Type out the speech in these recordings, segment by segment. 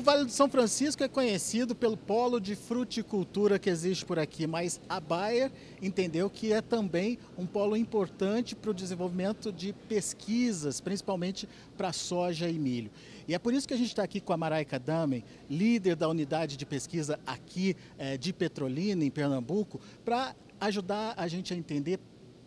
O Vale do São Francisco é conhecido pelo polo de fruticultura que existe por aqui, mas a Bayer entendeu que é também um polo importante para o desenvolvimento de pesquisas, principalmente para soja e milho. E é por isso que a gente está aqui com a Maraika Damen, líder da unidade de pesquisa aqui é, de Petrolina, em Pernambuco, para ajudar a gente a entender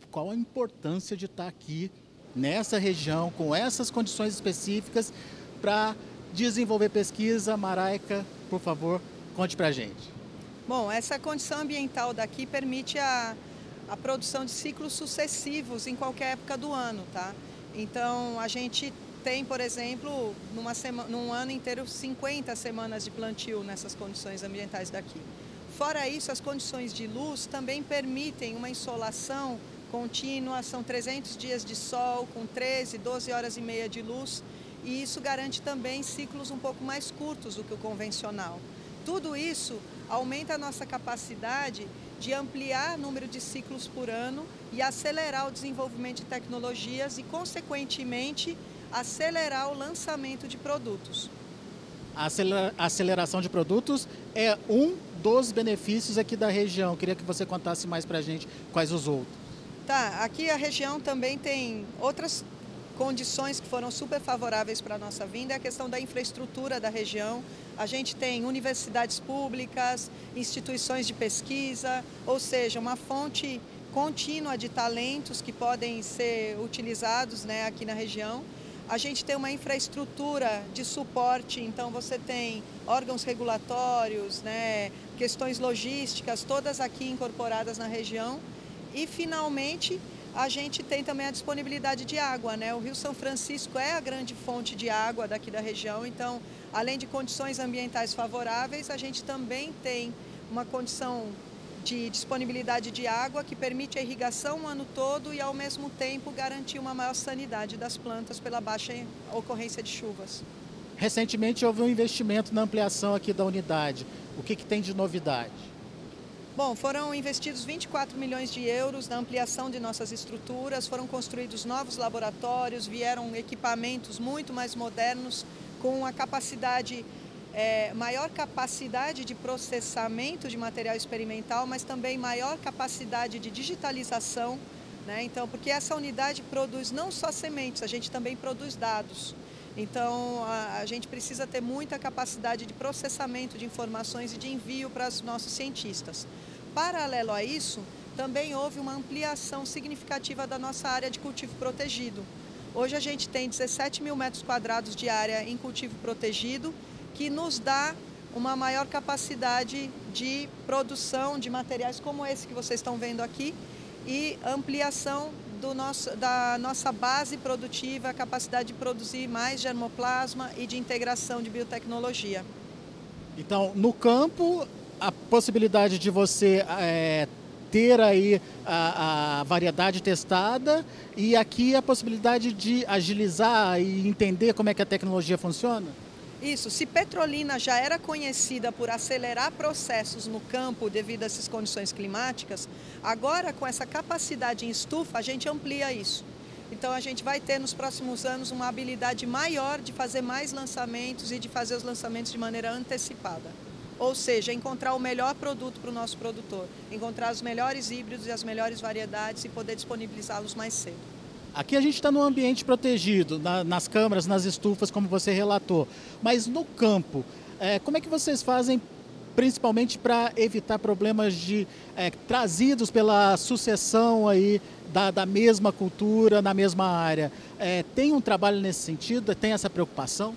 qual a importância de estar aqui nessa região, com essas condições específicas, para desenvolver pesquisa. Maraika, por favor, conte para a gente. Bom, essa condição ambiental daqui permite a, a produção de ciclos sucessivos em qualquer época do ano, tá? Então, a gente tem, por exemplo, numa sema, num ano inteiro, 50 semanas de plantio nessas condições ambientais daqui. Fora isso, as condições de luz também permitem uma insolação contínua, são 300 dias de sol com 13, 12 horas e meia de luz e isso garante também ciclos um pouco mais curtos do que o convencional. Tudo isso aumenta a nossa capacidade de ampliar o número de ciclos por ano e acelerar o desenvolvimento de tecnologias e, consequentemente, acelerar o lançamento de produtos. A aceleração de produtos é um dos benefícios aqui da região. Queria que você contasse mais para a gente quais os outros. Tá, aqui a região também tem outras condições que foram super favoráveis para a nossa vinda é a questão da infraestrutura da região. A gente tem universidades públicas, instituições de pesquisa, ou seja, uma fonte contínua de talentos que podem ser utilizados né, aqui na região. A gente tem uma infraestrutura de suporte, então você tem órgãos regulatórios, né, questões logísticas, todas aqui incorporadas na região. E, finalmente, a gente tem também a disponibilidade de água, né? O Rio São Francisco é a grande fonte de água daqui da região, então, além de condições ambientais favoráveis, a gente também tem uma condição de disponibilidade de água que permite a irrigação o ano todo e, ao mesmo tempo, garantir uma maior sanidade das plantas pela baixa ocorrência de chuvas. Recentemente houve um investimento na ampliação aqui da unidade. O que, que tem de novidade? Bom, foram investidos 24 milhões de euros na ampliação de nossas estruturas, foram construídos novos laboratórios, vieram equipamentos muito mais modernos, com a capacidade, é, maior capacidade de processamento de material experimental, mas também maior capacidade de digitalização. Né? Então, porque essa unidade produz não só sementes, a gente também produz dados. Então, a, a, gente precisa ter muita capacidade de processamento de informações e de envio para os nossos cientistas. Paralelo a isso, também houve uma ampliação significativa da nossa área de cultivo protegido. Hoje a gente tem 17 mil metros quadrados de área em cultivo protegido, que nos dá uma maior capacidade de produção de materiais como esse que vocês estão vendo aqui e ampliação do nosso, da nossa base produtiva, a capacidade de produzir mais germoplasma e de integração de biotecnologia. Então, no campo, a possibilidade de você é, ter aí a, a, variedade testada e aqui a possibilidade de agilizar e entender como é que a tecnologia funciona? Isso, se Petrolina já era conhecida por acelerar processos no campo devido a essas condições climáticas, agora com essa capacidade em estufa, a gente amplia isso. Então a gente vai ter nos próximos anos uma habilidade maior de fazer mais lançamentos e de fazer os lançamentos de maneira antecipada. Ou seja, encontrar o melhor produto para o nosso produtor, encontrar os melhores híbridos e as melhores variedades e poder disponibilizá-los mais cedo. Aqui a gente está num ambiente protegido, na, nas câmaras, nas estufas, como você relatou. Mas no campo, é, como é que vocês fazem principalmente para evitar problemas de é, trazidos pela sucessão aí da, da, mesma cultura na mesma área. É, tem um trabalho nesse sentido? Tem essa preocupação?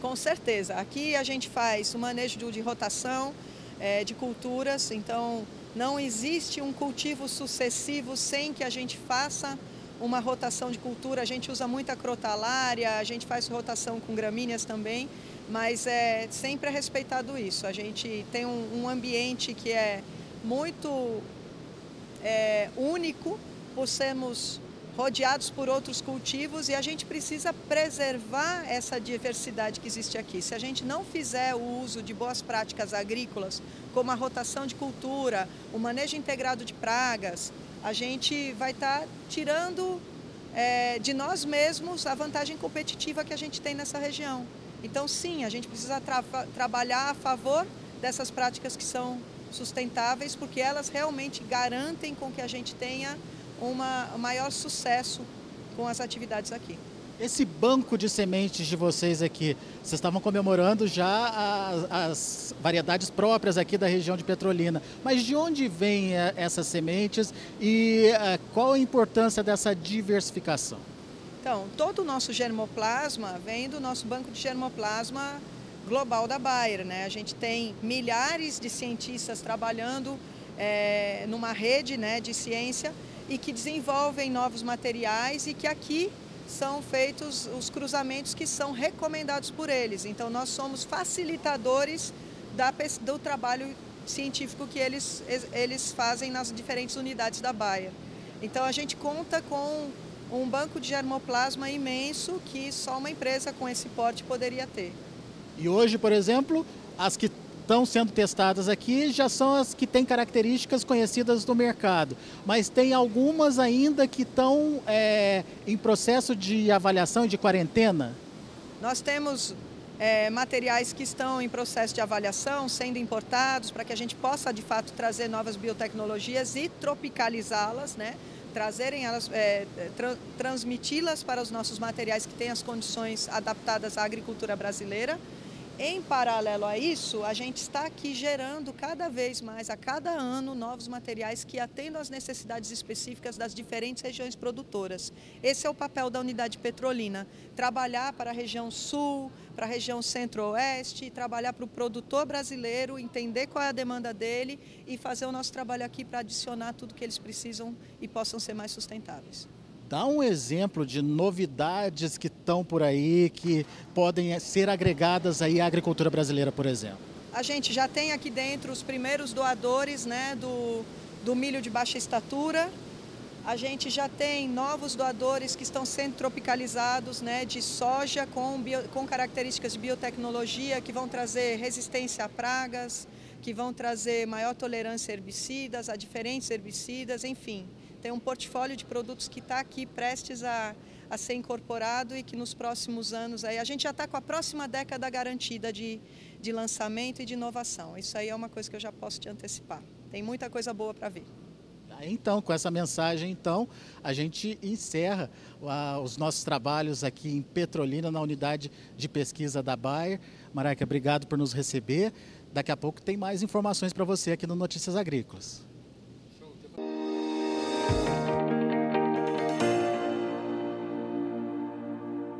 Com certeza. Aqui a gente faz o manejo de, rotação é, de culturas, então não existe um cultivo sucessivo sem que a gente faça uma rotação de cultura. A gente usa muita crotalária, a gente faz rotação com gramíneas também, mas é sempre é respeitado isso. A gente tem um, um ambiente que é muito é, único por sermos rodeados por outros cultivos e a gente precisa preservar essa diversidade que existe aqui. Se a gente não fizer o uso de boas práticas agrícolas, como a rotação de cultura, o manejo integrado de pragas, a gente vai estar tá tirando é, de nós mesmos a vantagem competitiva que a gente tem nessa região. Então, sim, a gente precisa tra trabalhar a favor dessas práticas que são sustentáveis, porque elas realmente garantem com que a gente tenha uma, um maior sucesso com as atividades aqui. Esse banco de sementes de vocês aqui, vocês estavam comemorando já as, as variedades próprias aqui da região de Petrolina. Mas de onde vêm eh, essas sementes e uh, qual a importância dessa diversificação? Então, todo o nosso germoplasma vem do nosso banco de germoplasma global da Bayer. Né? A gente tem milhares de cientistas trabalhando é, numa rede né, de ciência e que desenvolvem novos materiais e que aqui são feitos os cruzamentos que são recomendados por eles. Então, nós somos facilitadores da, do trabalho científico que eles, eles fazem nas diferentes unidades da Baia. Então, a gente conta com um banco de germoplasma imenso que só uma empresa com esse porte poderia ter. E hoje, por exemplo, as que estão sendo testadas aqui já são as que têm características conhecidas do mercado, mas tem algumas ainda que estão é, em processo de avaliação de quarentena? Nós temos é, materiais que estão em processo de avaliação, sendo importados, para que a gente possa de fato trazer novas biotecnologias e tropicalizá-las, né? trazerem elas, é, tra transmiti-las para os nossos materiais que têm as condições adaptadas à agricultura brasileira. Em paralelo a isso, a gente está aqui gerando cada vez mais, a cada ano, novos materiais que atendam às necessidades específicas das diferentes regiões produtoras. Esse é o papel da unidade petrolina: trabalhar para a região sul, para a região centro-oeste, trabalhar para o produtor brasileiro, entender qual é a demanda dele e fazer o nosso trabalho aqui para adicionar tudo que eles precisam e possam ser mais sustentáveis. Dá um exemplo de novidades que estão por aí, que podem ser agregadas aí à agricultura brasileira, por exemplo. A gente já tem aqui dentro os primeiros doadores né, do, do milho de baixa estatura. A gente já tem novos doadores que estão sendo tropicalizados né, de soja com, bio, com características de biotecnologia que vão trazer resistência a pragas, que vão trazer maior tolerância a herbicidas, a diferentes herbicidas, enfim tem um portfólio de produtos que está aqui prestes a, a ser incorporado e que nos próximos anos aí a gente já está com a próxima década garantida de, de lançamento e de inovação. Isso aí é uma coisa que eu já posso te antecipar. Tem muita coisa boa para vir. Então, com essa mensagem, então, a gente encerra uh, os nossos trabalhos aqui em Petrolina, na unidade de pesquisa da Bayer. Maraca, obrigado por nos receber. Daqui a pouco tem mais informações para você aqui no Notícias Agrícolas.